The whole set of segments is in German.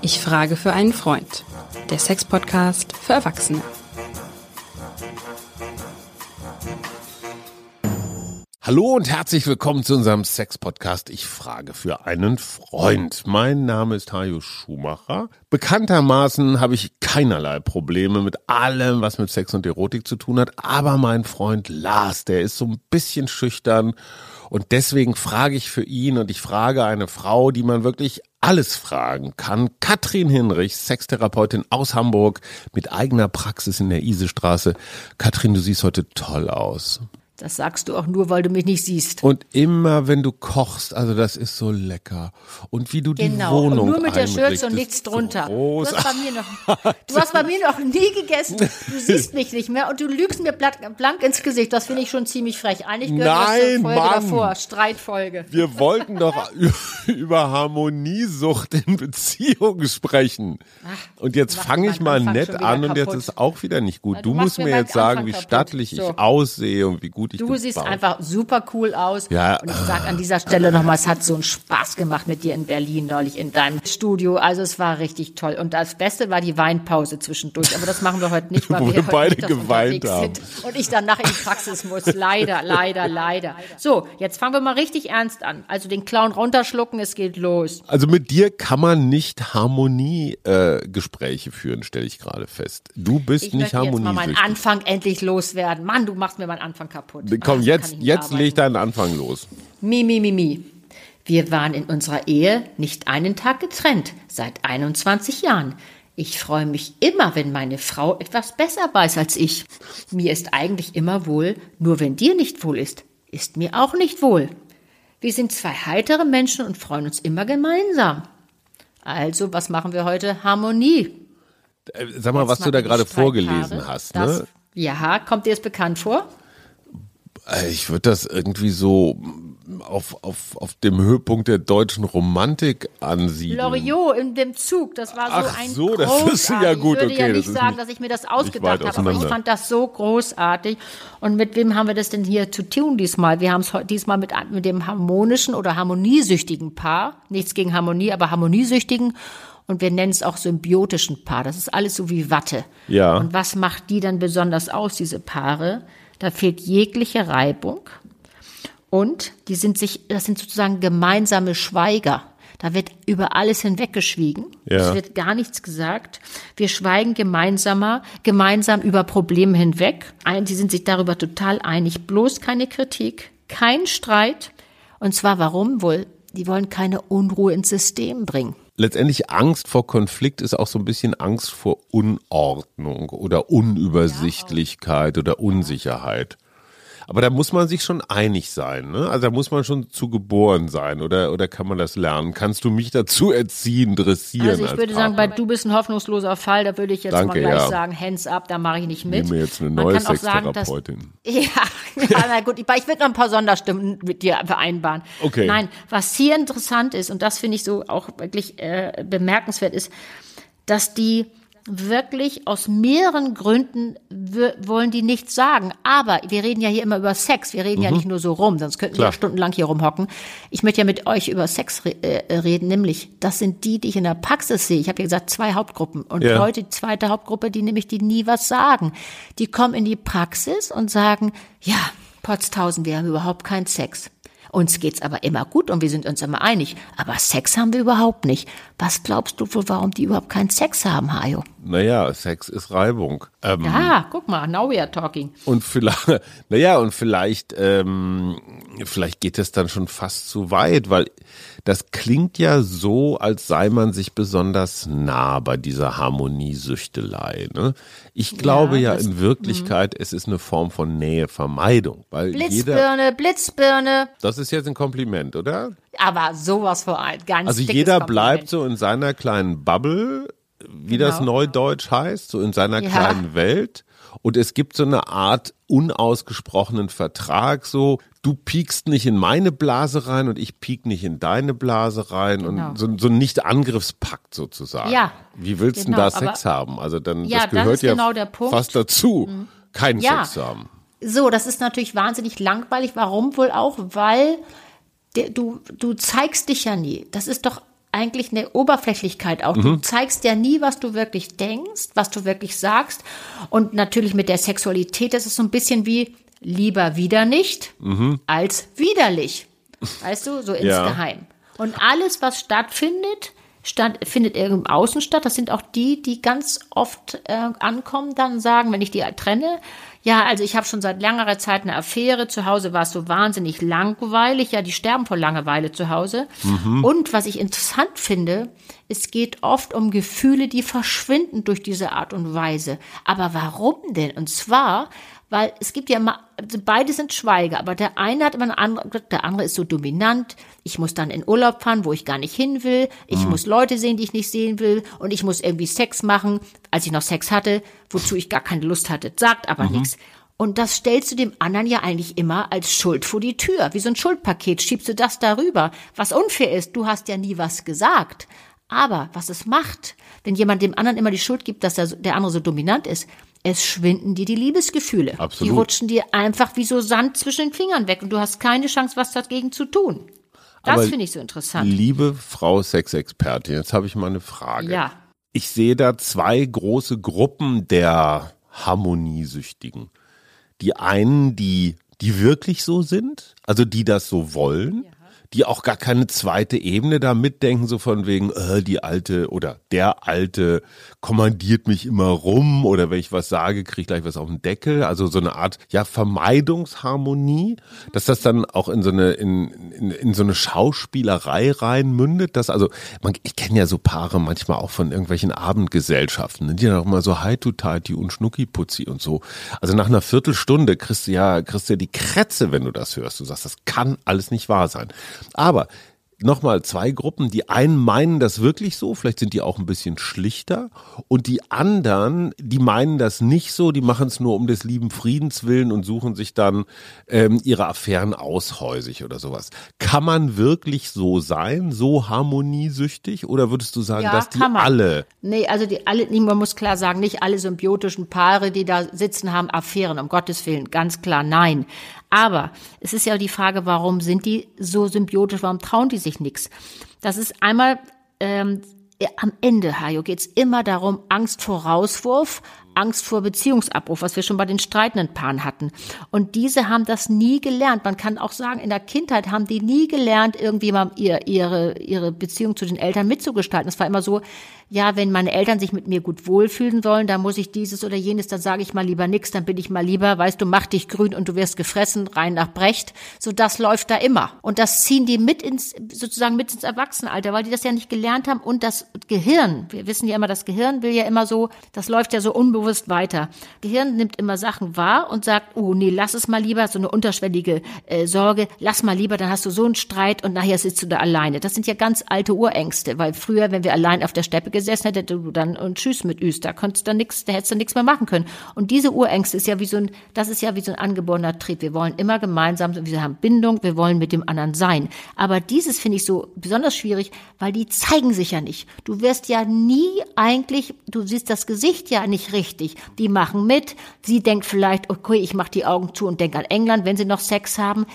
Ich frage für einen Freund. Der Sex-Podcast für Erwachsene. Hallo und herzlich willkommen zu unserem Sex-Podcast. Ich frage für einen Freund. Mein Name ist Hajo Schumacher. Bekanntermaßen habe ich keinerlei Probleme mit allem, was mit Sex und Erotik zu tun hat. Aber mein Freund Lars, der ist so ein bisschen schüchtern. Und deswegen frage ich für ihn und ich frage eine Frau, die man wirklich alles fragen kann. Katrin Hinrich, Sextherapeutin aus Hamburg mit eigener Praxis in der Isestraße. Katrin, du siehst heute toll aus. Das sagst du auch nur, weil du mich nicht siehst. Und immer, wenn du kochst, also das ist so lecker. Und wie du genau. die Wohnung und nur mit der Schürze und nichts drunter. So du, hast bei mir noch, du hast bei mir noch nie gegessen. Du siehst mich nicht mehr und du lügst mir blank ins Gesicht. Das finde ich schon ziemlich frech. Eigentlich gehört das Nein, zur Folge Mann. davor. Streitfolge. Wir wollten doch über Harmoniesucht in Beziehungen sprechen. Und jetzt fange ich mal nett an und jetzt ist auch wieder nicht gut. Na, Du du musst mir jetzt sagen, wie stattlich So. ich aussehe und wie gut ich Du siehst gebaut einfach super cool aus. Ja. Und ich sag an dieser Stelle nochmal, es hat so einen Spaß gemacht mit dir in Berlin neulich in deinem Studio. Also es war richtig toll. Und das Beste war die Weinpause zwischendurch. Aber das machen wir heute nicht, weil Wo wir, wir beide geweint haben. Und ich dann nachher in die Praxis muss. Leider, leider, leider. So, jetzt fangen wir mal richtig ernst an. Also den Clown runterschlucken, es geht los. Also mit dir kann man nicht Harmoniegespräche äh, führen, stelle ich gerade fest. Du bist Ich nicht möchte jetzt mal meinen harmoniesüchtig. Anfang endlich loswerden. Mann, du machst mir meinen Anfang kaputt. Komm, Ach, jetzt, jetzt leg deinen Anfang los. Mi, mi, mi, mi. Wir waren in unserer Ehe nicht einen Tag getrennt, seit 21 Jahren. Ich freue mich immer, wenn meine Frau etwas besser weiß als ich. Mir ist eigentlich immer wohl, nur wenn dir nicht wohl ist, ist mir auch nicht wohl. Wir sind zwei heitere Menschen und freuen uns immer gemeinsam. Also, was machen wir heute? Harmonie. Äh, Sag mal, was Jetzt du da mal gerade vorgelesen hast. Das, Ne? Ja, kommt dir das bekannt vor? Äh, Ich würde das irgendwie so auf, auf, auf dem Höhepunkt der deutschen Romantik ansiedeln. Loriot in dem Zug, das war so Ach ein so, das großartig. ist ja gut, Ich würde okay, ja das nicht sagen, dass ich mir das ausgedacht habe, aber ich fand das so großartig. Und mit wem haben wir das denn hier zu tun diesmal? Wir haben es diesmal mit, mit dem harmonischen oder harmoniesüchtigen Paar. Nichts gegen Harmonie, aber harmoniesüchtigen. Und wir nennen es auch symbiotischen Paar. Das ist alles so wie Watte. Ja. Und was macht die dann besonders aus, diese Paare? Da fehlt jegliche Reibung. Und die sind sich, das sind sozusagen gemeinsame Schweiger. Da wird über alles hinweggeschwiegen. Ja. Es wird gar nichts gesagt. Wir schweigen gemeinsamer, gemeinsam über Probleme hinweg. Die sind sich darüber total einig. Bloß keine Kritik, kein Streit. Und zwar warum wohl? Die wollen keine Unruhe ins System bringen. Letztendlich Angst vor Konflikt ist auch so ein bisschen Angst vor Unordnung oder Unübersichtlichkeit oder Unsicherheit. Aber da muss man sich schon einig sein, ne? Also da muss man schon zu geboren sein oder, oder kann man das lernen? Kannst du mich dazu erziehen, dressieren? Also ich würde sagen, bei du bist ein hoffnungsloser Fall, da würde ich jetzt Danke, mal gleich ja. sagen, hands up, da mache ich nicht mit. Nehme jetzt eine neue Sextherapeutin. Ja, ja, na gut, ich ich würde noch ein paar Sonderstimmen mit dir vereinbaren. Okay. Nein, was hier interessant ist, und das finde ich so auch wirklich äh, bemerkenswert, ist, dass die wirklich aus mehreren Gründen wollen die nichts sagen. Aber wir reden ja hier immer über Sex. Wir reden ja nicht nur so rum, sonst könnten wir Klar. ja stundenlang hier rumhocken. Ich möchte ja mit euch über Sex re äh, reden, nämlich das sind die, die ich in der Praxis sehe. Ich habe ja gesagt, zwei Hauptgruppen. Und Ja. heute die zweite Hauptgruppe, die nämlich die nie was sagen. Die kommen in die Praxis und sagen, ja, Potztausend, wir haben überhaupt keinen Sex. Uns geht's aber immer gut und wir sind uns immer einig. Aber Sex haben wir überhaupt nicht. Was glaubst du wohl, warum die überhaupt keinen Sex haben, Hajo? Naja, Sex ist Reibung. Ähm, Ja, guck mal, now we are talking. Und vielleicht, naja, und vielleicht, ähm, vielleicht geht es dann schon fast zu weit, weil das klingt ja so, als sei man sich besonders nah bei dieser Harmoniesüchtelei. Ne? Ich glaube ja, das- in Wirklichkeit, es ist eine Form von Nähevermeidung, weil jeder, Blitzbirne, Blitzbirne. das ist jetzt ein Kompliment, oder? Aber sowas vor allem, ganz Also jeder Kompliment. bleibt so in seiner kleinen Bubble, wie das Genau. Neudeutsch heißt, so in seiner Ja. kleinen Welt. Und es gibt so eine Art unausgesprochenen Vertrag, so du piekst nicht in meine Blase rein und ich piek nicht in deine Blase rein Genau. und so, so ein Nicht-Angriffspakt sozusagen. Ja, Wie willst du genau, denn da Sex haben? Also dann Ja, das das gehört ja genau. Mhm. fast dazu, keinen Ja. Sex zu haben. So, das ist natürlich wahnsinnig langweilig. Warum wohl auch? Weil du, du zeigst dich ja nie. Das ist doch eigentlich eine Oberflächlichkeit auch. Du zeigst ja nie, was du wirklich denkst, was du wirklich sagst. Und natürlich mit der Sexualität, das ist so ein bisschen wie lieber wieder nicht als widerlich. Weißt du, so insgeheim. Und alles, was stattfindet, statt, findet irgendwo im Außen statt. Das sind auch die, die ganz oft äh, ankommen, dann sagen, wenn ich die trenne, ja, also ich habe schon seit längerer Zeit eine Affäre. Zu Hause war es so wahnsinnig langweilig. Ja, die sterben vor Langeweile zu Hause. Und was ich interessant finde, es geht oft um Gefühle, die verschwinden durch diese Art und Weise. Aber warum denn? Und zwar, weil es gibt ja immer, also beide sind Schweiger, aber der eine hat immer eine andere, der andere ist so dominant. Ich muss dann in Urlaub fahren, wo ich gar nicht hin will. Ich muss Leute sehen, die ich nicht sehen will. Und ich muss irgendwie Sex machen, als ich noch Sex hatte, wozu ich gar keine Lust hatte. Sagt aber nichts. Und das stellst du dem anderen ja eigentlich immer als Schuld vor die Tür. Wie so ein Schuldpaket schiebst du das darüber. Was unfair ist, du hast ja nie was gesagt. Aber was es macht, wenn jemand dem anderen immer die Schuld gibt, dass der, der andere so dominant ist, es schwinden dir die Liebesgefühle. Absolut. Die rutschen dir einfach wie so Sand zwischen den Fingern weg und du hast keine Chance, was dagegen zu tun. Das finde ich so interessant. Liebe Frau Sexexpertin, jetzt habe ich mal eine Frage. Ja. Ich sehe da zwei große Gruppen der Harmoniesüchtigen. Die einen, die, die wirklich so sind, also die das so wollen, die auch gar keine zweite Ebene da mitdenken, so von wegen, äh, die alte oder der alte kommandiert mich immer rum oder wenn ich was sage, kriege ich gleich was auf den Deckel. Also so eine Art, ja, Vermeidungsharmonie, dass das dann auch in so eine, in, in, in so eine Schauspielerei reinmündet. Dass also, man, ich kenne ja so Paare manchmal auch von irgendwelchen Abendgesellschaften, ne, die dann auch mal so Hi-to-Tighty und Schnucki-Putzi und so. Also nach einer Viertelstunde kriegst du ja, kriegst du ja die Krätze, wenn du das hörst. Du sagst, das kann alles nicht wahr sein. Aber nochmal zwei Gruppen. Die einen meinen das wirklich so, vielleicht sind die auch ein bisschen schlichter. Und die anderen, die meinen das nicht so, die machen es nur um des lieben Friedens willen und suchen sich dann ähm, ihre Affären aushäusig oder sowas. Kann man wirklich so sein, so harmoniesüchtig? Oder würdest du sagen, Ja, dass die man. alle Nee, also die alle, man muss klar sagen, nicht alle symbiotischen Paare, die da sitzen, haben Affären, um Gottes Willen, ganz klar nein. Aber es ist ja die Frage, warum sind die so symbiotisch, warum trauen die sich nichts? Das ist einmal ähm, am Ende, Hajo, geht's immer darum, Angst vor Rauswurf, Angst vor Beziehungsabbruch, was wir schon bei den streitenden Paaren hatten. Und diese haben das nie gelernt. Man kann auch sagen, in der Kindheit haben die nie gelernt, irgendwie mal ihr, ihre, ihre Beziehung zu den Eltern mitzugestalten. Es war immer so, ja, wenn meine Eltern sich mit mir gut wohlfühlen wollen, dann muss ich dieses oder jenes, dann sage ich mal lieber nix, dann bin ich mal lieber, weißt du, mach dich grün und du wirst gefressen, rein nach Brecht. So, das läuft da immer. Und das ziehen die mit ins, sozusagen mit ins Erwachsenenalter, weil die das ja nicht gelernt haben. Und das Gehirn, wir wissen ja immer, das Gehirn will ja immer so, das läuft ja so unbewusst weiter. Gehirn nimmt immer Sachen wahr und sagt, oh nee, lass es mal lieber, so eine unterschwellige äh, Sorge, lass mal lieber, dann hast du so einen Streit und nachher sitzt du da alleine. Das sind ja ganz alte Urängste, weil früher, wenn wir allein auf der Steppe gesessen hätten, du dann und tschüss mit Üs, da konntest du nix, da hättest du nichts mehr machen können. Und diese Urängste ist ja wie so ein, das ist ja wie so ein angeborener Trieb. Wir wollen immer gemeinsam, wir haben Bindung, wir wollen mit dem anderen sein. Aber dieses finde ich so besonders schwierig, weil die zeigen sich ja nicht. Du wirst ja nie eigentlich, du siehst das Gesicht ja nicht richtig. Die machen mit. Sie denkt vielleicht, okay, ich mache die Augen zu und denke an England, wenn sie noch Sex haben.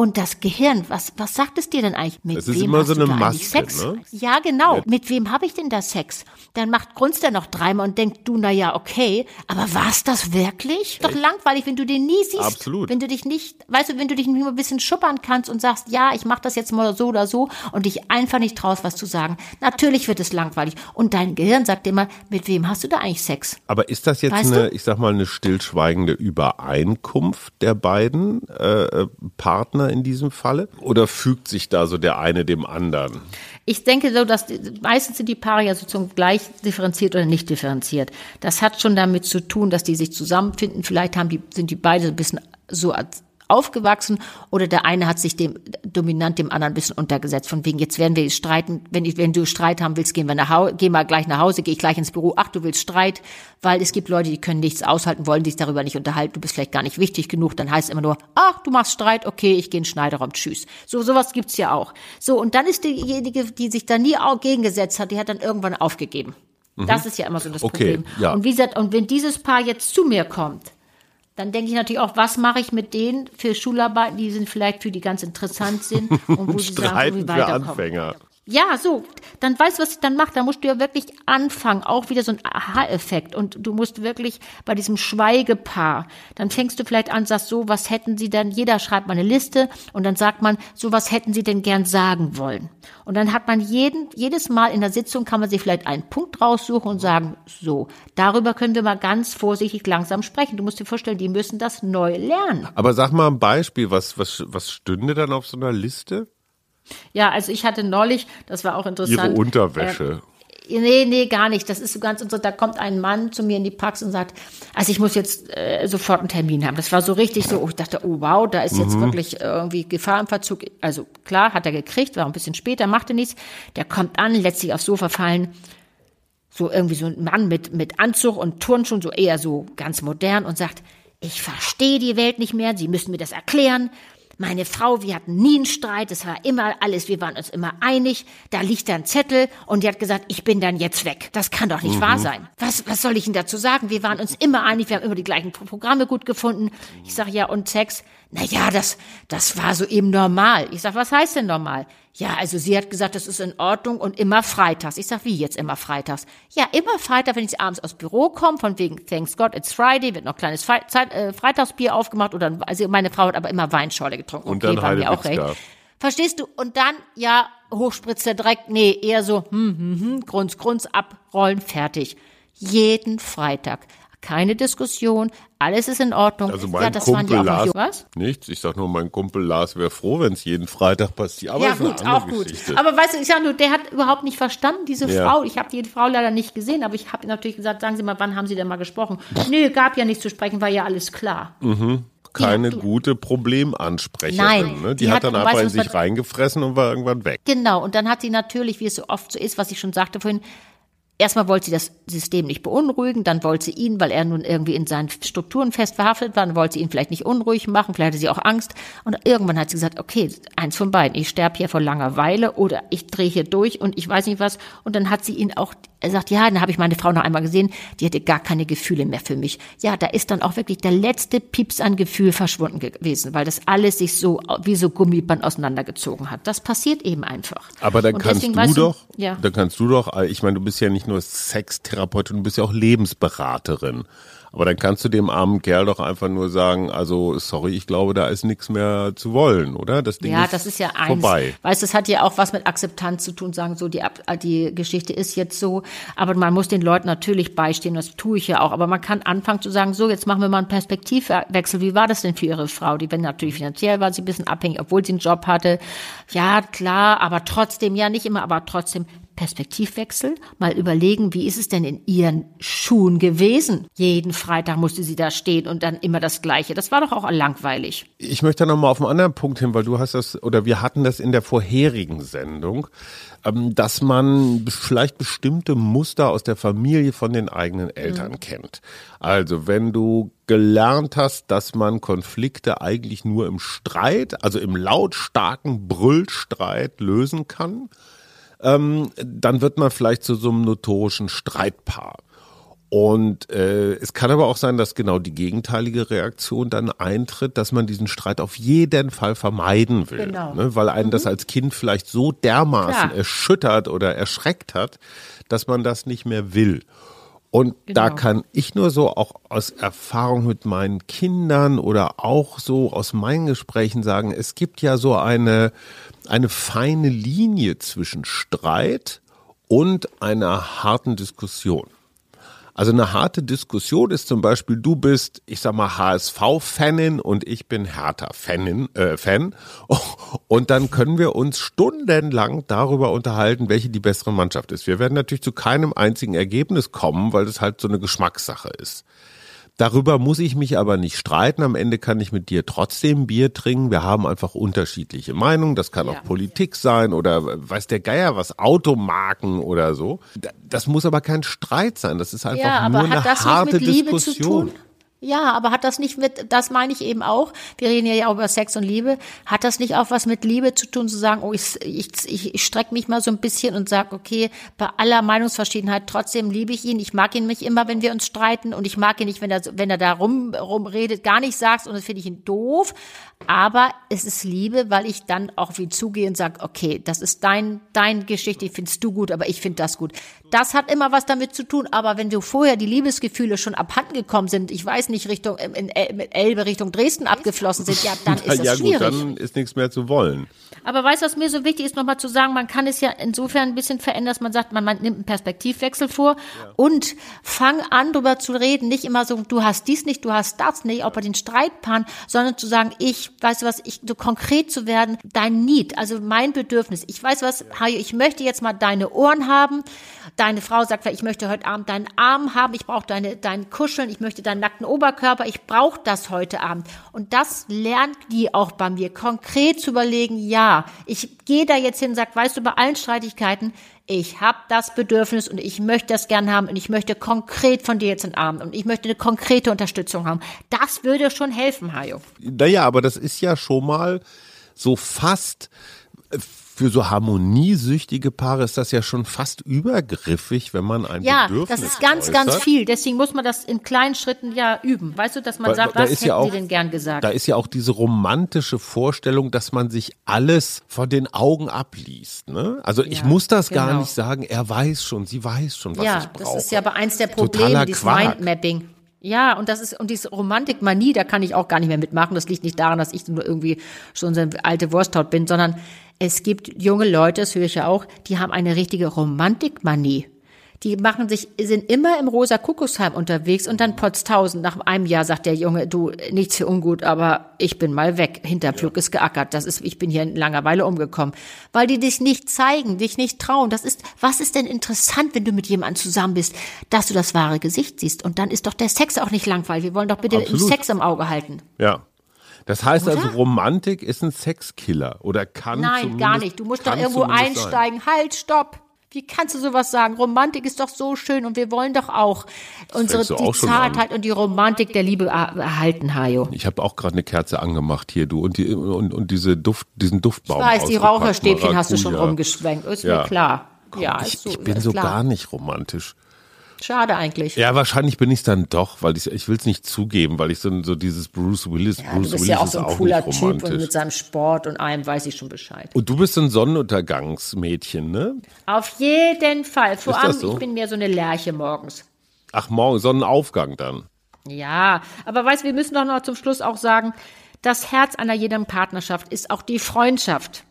Und das Gehirn, was, was sagt es dir denn eigentlich? Mit Das ist wem immer hast so eine Maske, Sex? ne? Ja, genau. Mit wem habe ich denn da Sex? Dann macht grunzt er noch dreimal und denkt, du, na ja, okay. Aber war's das wirklich? Doch langweilig, wenn du den nie siehst. Absolut. Wenn du dich nicht, weißt du, wenn du dich nicht mal ein bisschen schuppern kannst und sagst, ja, ich mache das jetzt mal so oder so und dich einfach nicht traust, was zu sagen. Natürlich wird es langweilig. Und dein Gehirn sagt immer, mit wem hast du da eigentlich Sex? Aber ist das jetzt Weißt eine, du? ich sag mal, eine stillschweigende Übereinkunft der beiden äh, äh, Partner in diesem Falle? Oder fügt sich da so der eine dem anderen? Ich denke so, dass die, meistens sind die Paare ja sozusagen gleich differenziert oder nicht differenziert. Das hat schon damit zu tun, dass die sich zusammenfinden. Vielleicht haben die, sind die beide ein bisschen so als aufgewachsen oder der eine hat sich dem dominant dem anderen ein bisschen untergesetzt. Von wegen, jetzt werden wir streiten, wenn, ich, wenn du Streit haben willst, gehen wir nach Hause, geh mal gleich nach Hause, gehe ich gleich ins Büro, ach, du willst Streit, weil es gibt Leute, die können nichts aushalten, wollen sich darüber nicht unterhalten, du bist vielleicht gar nicht wichtig genug, dann heißt es immer nur, ach, du machst Streit, okay, ich gehe in den Schneiderraum, tschüss. So, sowas gibt's ja auch. So, und dann ist diejenige, die sich da nie auch gegengesetzt hat, die hat dann irgendwann aufgegeben. Das ist ja immer so das Mhm. Okay, Problem. ja. Und wie gesagt, und wenn dieses Paar jetzt zu mir kommt, Dann denke ich natürlich auch, was mache ich mit denen für Schularbeiten, die sind vielleicht für die ganz interessant sind und wo sie sagen, für weiterkommen. Anfänger. Ja, so, dann weißt du, was ich dann mache. Da musst du ja wirklich anfangen. Auch wieder so ein Aha-Effekt. Und du musst wirklich bei diesem Schweigepaar, dann fängst du vielleicht an, sagst so, was hätten sie denn, jeder schreibt mal eine Liste und dann sagt man, so was hätten sie denn gern sagen wollen. Und dann hat man jeden, jedes Mal in der Sitzung kann man sich vielleicht einen Punkt raussuchen und sagen, so, darüber können wir mal ganz vorsichtig langsam sprechen. Du musst dir vorstellen, die müssen das neu lernen. Aber sag mal ein Beispiel, was, was, was stünde dann auf so einer Liste? Ja, also ich hatte neulich, das war auch interessant. Ihre Unterwäsche. Äh, nee, nee, gar nicht. Das ist so ganz und so. Da kommt ein Mann zu mir in die Praxis und sagt, also ich muss jetzt äh, sofort einen Termin haben. Das war so richtig so, oh, ich dachte, oh wow, da ist jetzt wirklich irgendwie Gefahr im Verzug. Also klar, hat er gekriegt, war ein bisschen später, machte nichts. Der kommt an, lässt sich aufs Sofa fallen. So irgendwie so ein Mann mit, mit Anzug und Turnschuhen, so eher so ganz modern und sagt, ich verstehe die Welt nicht mehr, Sie müssen mir das erklären. Meine Frau, wir hatten nie einen Streit, es war immer alles, wir waren uns immer einig. Da liegt da ein Zettel und die hat gesagt, ich bin dann jetzt weg. Das kann doch nicht wahr sein. Was, was soll ich denn dazu sagen? Wir waren uns immer einig, wir haben immer die gleichen Pro- Programme gut gefunden. Ich sage ja, und Sex? Na ja, das, das war so eben normal. Ich sag, was heißt denn normal? Ja, also sie hat gesagt, das ist in Ordnung und immer freitags. Ich sag, wie jetzt immer freitags? Ja, immer Freitag, wenn ich abends aus Büro komme, von wegen Thanks God, it's Friday, wird noch kleines Fre Zeit, äh, Freitagsbier aufgemacht oder also meine Frau hat aber immer Weinschorle getrunken. Und okay, dann war mir auch recht. Verstehst du? Und dann, ja, hochspritzt der Dreck. Nee, eher so, hm, hm, hm, Grunz, Grunz, abrollen, fertig. Jeden Freitag. Keine Diskussion, alles ist in Ordnung. Also mein ja, das waren die Kumpel auch Lars, was? nichts. Ich sag nur, mein Kumpel Lars wäre froh, wenn es jeden Freitag passiert. Aber ja, gut, auch gut. Geschichte. Aber weißt du, ich sag nur, der hat überhaupt nicht verstanden, diese Ja. Frau. Ich habe die Frau leider nicht gesehen, aber ich habe natürlich gesagt, sagen Sie mal, wann haben Sie denn mal gesprochen? Nö, gab ja nichts zu sprechen, war ja alles klar. Keine Ja, gute Problemansprecherin. Nein, ne? Die, die hat dann einfach weißt in sich reingefressen und war irgendwann weg. Genau, und dann hat sie natürlich, wie es so oft so ist, was ich schon sagte vorhin, erstmal wollte sie das System nicht beunruhigen, dann wollte sie ihn, weil er nun irgendwie in seinen Strukturen fest verhaftet war, dann wollte sie ihn vielleicht nicht unruhig machen, vielleicht hatte sie auch Angst. Und irgendwann hat sie gesagt, okay, eins von beiden, ich sterbe hier vor Langeweile oder ich drehe hier durch und ich weiß nicht was. Und dann hat sie ihn auch, er sagt, ja, dann habe ich meine Frau noch einmal gesehen, die hatte gar keine Gefühle mehr für mich. Ja, da ist dann auch wirklich der letzte Pieps an Gefühl verschwunden gewesen, weil das alles sich so wie so Gummiband auseinandergezogen hat. Das passiert eben einfach. Aber dann Und kannst du doch, ja. dann kannst du doch, ich meine, du bist ja nicht nur Sextherapeutin, du bist ja auch Lebensberaterin. Aber dann kannst du dem armen Kerl doch einfach nur sagen, also sorry, ich glaube, da ist nichts mehr zu wollen, oder? Das Ding Ja, ist das ist ja eins. vorbei. Weißt, das hat ja auch was mit Akzeptanz zu tun, sagen so, die, Ab- die Geschichte ist jetzt so. Aber man muss den Leuten natürlich beistehen, das tue ich ja auch. Aber man kann anfangen zu sagen, so, jetzt machen wir mal einen Perspektivwechsel. Wie war das denn für Ihre Frau? Die, wenn natürlich finanziell war sie ein bisschen abhängig, obwohl sie einen Job hatte. Ja, klar, aber trotzdem, ja, nicht immer, aber trotzdem. Perspektivwechsel, mal überlegen, wie ist es denn in ihren Schuhen gewesen? Jeden Freitag musste sie da stehen und dann immer das Gleiche. Das war doch auch langweilig. Ich möchte noch mal auf einen anderen Punkt hin, weil du hast das, oder wir hatten das in der vorherigen Sendung, ähm, dass man vielleicht bestimmte Muster aus der Familie von den eigenen Eltern kennt. Also wenn du gelernt hast, dass man Konflikte eigentlich nur im Streit, also im lautstarken Brüllstreit lösen kann, ähm, dann wird man vielleicht zu so einem notorischen Streitpaar. Und äh, es kann aber auch sein, dass genau die gegenteilige Reaktion dann eintritt, dass man diesen Streit auf jeden Fall vermeiden will. Genau. Ne? Weil einen das als Kind vielleicht so dermaßen Klar. erschüttert oder erschreckt hat, dass man das nicht mehr will. Und da Genau. kann ich nur so auch aus Erfahrung mit meinen Kindern oder auch so aus meinen Gesprächen sagen, es gibt ja so eine, eine feine Linie zwischen Streit und einer harten Diskussion. Also eine harte Diskussion ist zum Beispiel, du bist, ich sag mal, HSV-Fanin und ich bin Hertha-Fanin, äh, Fan. Und dann können wir uns stundenlang darüber unterhalten, welche die bessere Mannschaft ist. Wir werden natürlich zu keinem einzigen Ergebnis kommen, weil das halt so eine Geschmackssache ist. Darüber muss ich mich aber nicht streiten. Am Ende kann ich mit dir trotzdem Bier trinken. Wir haben einfach unterschiedliche Meinungen. Das kann Ja. auch Politik sein oder weiß der Geier was, Automarken oder so. Da- Das muss aber kein Streit sein. Das ist einfach Ja, nur eine harte Diskussion. Ja, aber hat das nicht mit, das meine ich eben auch, wir reden ja auch über Sex und Liebe, hat das nicht auch was mit Liebe zu tun, zu sagen, oh, ich, ich, ich strecke mich mal so ein bisschen und sag, okay, bei aller Meinungsverschiedenheit, trotzdem liebe ich ihn, ich mag ihn nicht immer, wenn wir uns streiten und ich mag ihn nicht, wenn er, wenn er da rum, rumredet, gar nicht sagt und das finde ich ihn doof, aber es ist Liebe, weil ich dann auch wie zugehe und sage, okay, das ist dein, dein Geschichte, findest du gut, aber ich finde das gut. Das hat immer was damit zu tun, aber wenn du vorher die Liebesgefühle schon abhanden gekommen sind, ich weiß nicht, Richtung, in Elbe Richtung Dresden abgeflossen sind, ja, dann ist das ja, schwierig. Dann ist nichts mehr zu wollen. Aber weißt du, was mir so wichtig ist, nochmal zu sagen, man kann es ja insofern ein bisschen verändern, dass man sagt, man, man nimmt einen Perspektivwechsel vor ja. und fang an, darüber zu reden, nicht immer so, du hast dies nicht, du hast das nicht, auch bei den Streitpaaren, sondern zu sagen, ich, weißt du was, ich, so konkret zu werden, dein Need, also mein Bedürfnis. Ich weiß was, Hajo, ich möchte jetzt mal deine Ohren haben. Deine Frau sagt, ich möchte heute Abend deinen Arm haben, ich brauche deine, dein Kuscheln, ich möchte deinen nackten Oberkörper, ich brauche das heute Abend. Und das lernt die auch bei mir, konkret zu überlegen, ja, ich gehe da jetzt hin und sage, weißt du, bei allen Streitigkeiten, ich habe das Bedürfnis und ich möchte das gern haben und ich möchte konkret von dir jetzt einen Abend und ich möchte eine konkrete Unterstützung haben. Das würde schon helfen, Hajo. Naja, aber das ist ja schon mal so fast für so harmoniesüchtige Paare ist das ja schon fast übergriffig, wenn man ein ja, Bedürfnis Ja, das ist ganz, äußert. ganz viel. Deswegen muss man das in kleinen Schritten ja üben. Weißt du, dass man Weil, sagt, was hätten ja auch, Sie denn gern gesagt? Da ist ja auch diese romantische Vorstellung, dass man sich alles von den Augen abliest. Ne? Also ja, ich muss das genau. gar nicht sagen. Er weiß schon, sie weiß schon, was ja, ich brauche. Ja, das ist ja aber eins der Probleme, dieses Mindmapping. Ja, und das ist, und diese Romantikmanie, da kann ich auch gar nicht mehr mitmachen. Das liegt nicht daran, dass ich nur irgendwie schon so eine alte Wursthaut bin, sondern es gibt junge Leute, das höre ich ja auch, die haben eine richtige Romantikmanie. Die machen sich, sind immer im rosa Kuckucksheim unterwegs und dann Potztausend. Nach einem Jahr sagt der Junge, du, nichts für ungut, aber ich bin mal weg. Hinterpflug ja. ist geackert. Das ist, ich bin hier in Langeweile umgekommen. Weil die dich nicht zeigen, dich nicht trauen. Das ist, was ist denn interessant, wenn du mit jemandem zusammen bist, dass du das wahre Gesicht siehst? Und dann ist doch der Sex auch nicht langweilig. Wir wollen doch bitte Absolut. Sex im Auge halten. Ja. Das heißt oder? also, Romantik ist ein Sexkiller oder kann Nein, gar nicht. Du musst doch irgendwo einsteigen. Sein. Halt, stopp. Wie kannst du sowas sagen? Romantik ist doch so schön und wir wollen doch auch das unsere die Zartheit und die Romantik der Liebe erhalten, Hajo. Ich habe auch gerade eine Kerze angemacht hier, du und die und, und diese Duft, diesen Duftbaum. Ich weiß, die Raucherstäbchen hast du schon rumgeschwenkt, ist ja. mir klar. Komm, ja, ich, so, ich bin so klar. gar nicht romantisch. Schade eigentlich. Ja, wahrscheinlich bin ich es dann doch, weil ich, ich will es nicht zugeben, weil ich so, so dieses Bruce Willis, ja, Bruce du bist Willis ja auch so ein cooler Typ und mit seinem Sport und allem weiß ich schon Bescheid. Und du bist ein Sonnenuntergangsmädchen, ne? Auf jeden Fall. Vor allem, so? ich bin mehr so eine Lerche morgens. Ach, morgen, Sonnenaufgang dann. Ja, aber weißt, wir müssen doch noch zum Schluss auch sagen, das Herz einer jeden Partnerschaft ist auch die Freundschaft.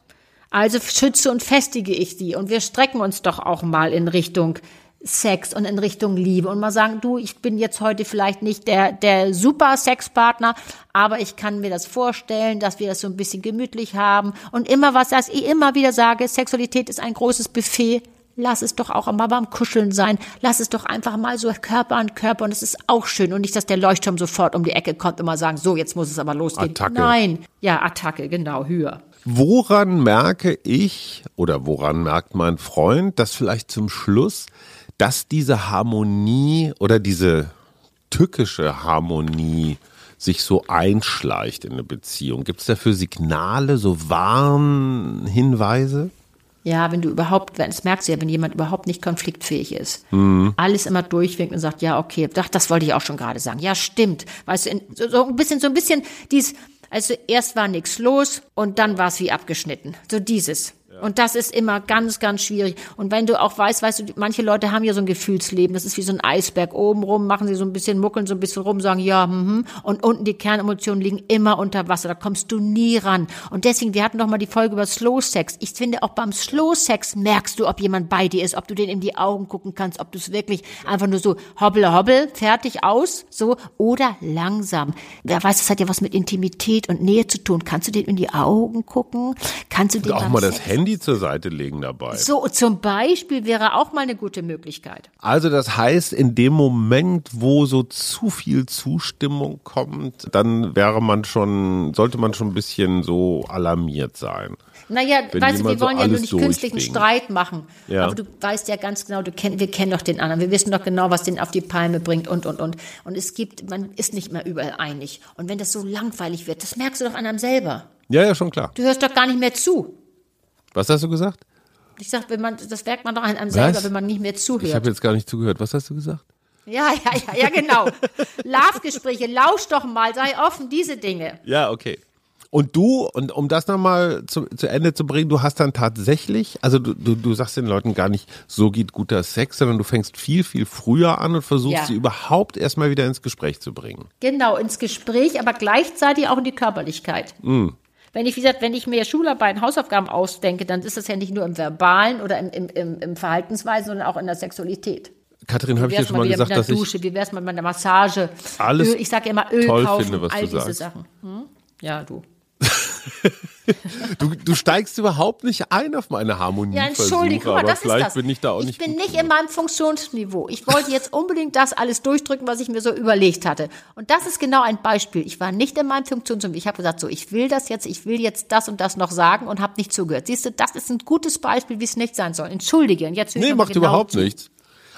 Also schütze und festige ich sie und wir strecken uns doch auch mal in Richtung Sex und in Richtung Liebe und mal sagen, du, ich bin jetzt heute vielleicht nicht der, der super Sexpartner, aber ich kann mir das vorstellen, dass wir das so ein bisschen gemütlich haben und immer was, was ich immer wieder sage, Sexualität ist ein großes Buffet. Lass es doch auch mal beim Kuscheln sein. Lass es doch einfach mal so Körper an Körper und es ist auch schön und nicht, dass der Leuchtturm sofort um die Ecke kommt und mal sagen, so, jetzt muss es aber losgehen. Attacke. Nein. Ja, Attacke, genau, höher. Woran merke ich oder woran merkt mein Freund, dass vielleicht zum Schluss dass diese Harmonie oder diese tückische Harmonie sich so einschleicht in eine Beziehung? Gibt es dafür Signale, so Warnhinweise? Ja, wenn du überhaupt, das merkst du ja, wenn jemand überhaupt nicht konfliktfähig ist, mhm. alles immer durchwinkt und sagt, ja, okay, ach, das wollte ich auch schon gerade sagen. Ja, stimmt. Weißt du, so, so ein bisschen, so ein bisschen dies, also erst war nichts los und dann war es wie abgeschnitten. So dieses. Und das ist immer ganz, ganz schwierig. Und wenn du auch weißt, weißt du, manche Leute haben ja so ein Gefühlsleben, das ist wie so ein Eisberg. Oben rum machen sie so ein bisschen, muckeln so ein bisschen rum, sagen ja, mhm. Und unten die Kernemotionen liegen immer unter Wasser. Da kommst du nie ran. Und deswegen, wir hatten doch mal die Folge über Slow Sex. Ich finde, auch beim Slow Sex merkst du, ob jemand bei dir ist, ob du den in die Augen gucken kannst, ob du es wirklich einfach nur so hobbel, hobbel, fertig aus, so, oder langsam. Wer weiß, das hat ja was mit Intimität und Nähe zu tun. Kannst du den in die Augen gucken? Kannst du den auch mal das Handy Handy zur Seite legen dabei. So, zum Beispiel wäre auch mal eine gute Möglichkeit. Also das heißt, in dem Moment, wo so zu viel Zustimmung kommt, dann wäre man schon, sollte man schon ein bisschen so alarmiert sein. Naja, Wenn weißt du, wir jemand so wollen ja nur nicht künstlichen. Streit machen. Ja. Aber du weißt ja ganz genau, du kenn, wir kennen doch den anderen. Wir wissen doch genau, was den auf die Palme bringt und, und, und. Und es gibt, man ist nicht mehr überall einig. Und wenn das so langweilig wird, das merkst du doch an einem selber. Ja, ja, schon klar. Du hörst doch gar nicht mehr zu. Was hast du gesagt? Ich sag, wenn man, das merkt man doch an einem selber, wenn man nicht mehr Ich zuhört. habe jetzt gar nicht zugehört. Was hast du gesagt? Ja, ja, ja, ja, genau. Love-Gespräche, lausch doch mal, sei offen, diese Dinge. Ja, okay. Und du, und um das nochmal zu, zu Ende zu bringen, du hast dann tatsächlich, also du, du, du sagst den Leuten gar nicht, so geht guter Sex, sondern du fängst viel, viel früher an und versuchst Ja. sie überhaupt erstmal wieder ins Gespräch zu bringen. Genau, ins Gespräch, aber gleichzeitig auch in die Körperlichkeit. Mm. Wenn ich, wie gesagt, wenn ich mir Schularbeiten, Hausaufgaben ausdenke, dann ist das ja nicht nur im Verbalen oder im, im, im, im Verhaltensweisen, sondern auch in der Sexualität. Katrin, habe ich dir schon mal gesagt, dass ich, Dusche, wie wär's mal mit einer Massage? Alles Öl, ich sage ja immer Öl toll kaufen, finde, was all du diese sagst. Sachen. Hm? Ja, du. Du, du steigst überhaupt nicht ein auf meine Harmonie. Ja, entschuldige, aber das vielleicht ist das. bin ich da auch nicht bin gut nicht in meinem Funktionsniveau. Ich wollte jetzt unbedingt das alles durchdrücken, was ich mir so überlegt hatte. Und das ist genau ein Beispiel. Ich war nicht in meinem Funktionsniveau. Ich habe gesagt, so, ich will das jetzt, ich will jetzt das und das noch sagen und habe nicht zugehört. Siehst du, das ist ein gutes Beispiel, wie es nicht sein soll. Entschuldige, und jetzt ich Nee, macht genau überhaupt zu. nichts.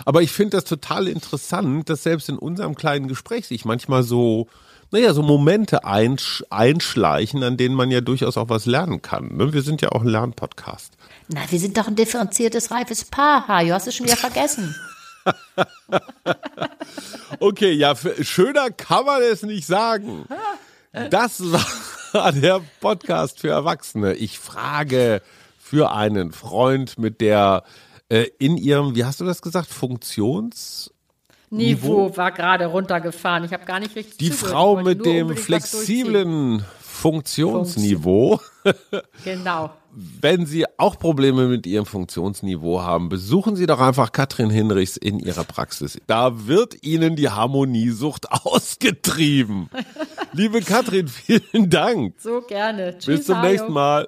Aber ich finde das total interessant, dass selbst in unserem kleinen Gespräch sich manchmal so, naja, so Momente einsch einschleichen, an denen man ja durchaus auch was lernen kann. Ne? Wir sind ja auch ein Lernpodcast. Na, wir sind doch ein differenziertes, reifes Paar, Hajo. Hast du schon wieder vergessen? Okay, ja, schöner kann man es nicht sagen. Das war der Podcast für Erwachsene. Ich frage für einen Freund mit der äh, in ihrem, wie hast du das gesagt, Funktions... Niveau war gerade runtergefahren. Ich habe gar nicht richtig Die zugehört. Frau mit dem flexiblen Funktionsniveau. Genau. Wenn Sie auch Probleme mit Ihrem Funktionsniveau haben, besuchen Sie doch einfach Katrin Hinrichs in ihrer Praxis. Da wird Ihnen die Harmoniesucht ausgetrieben. Liebe Katrin, vielen Dank. So gerne. Tschüss, Bis zum nächsten Mal.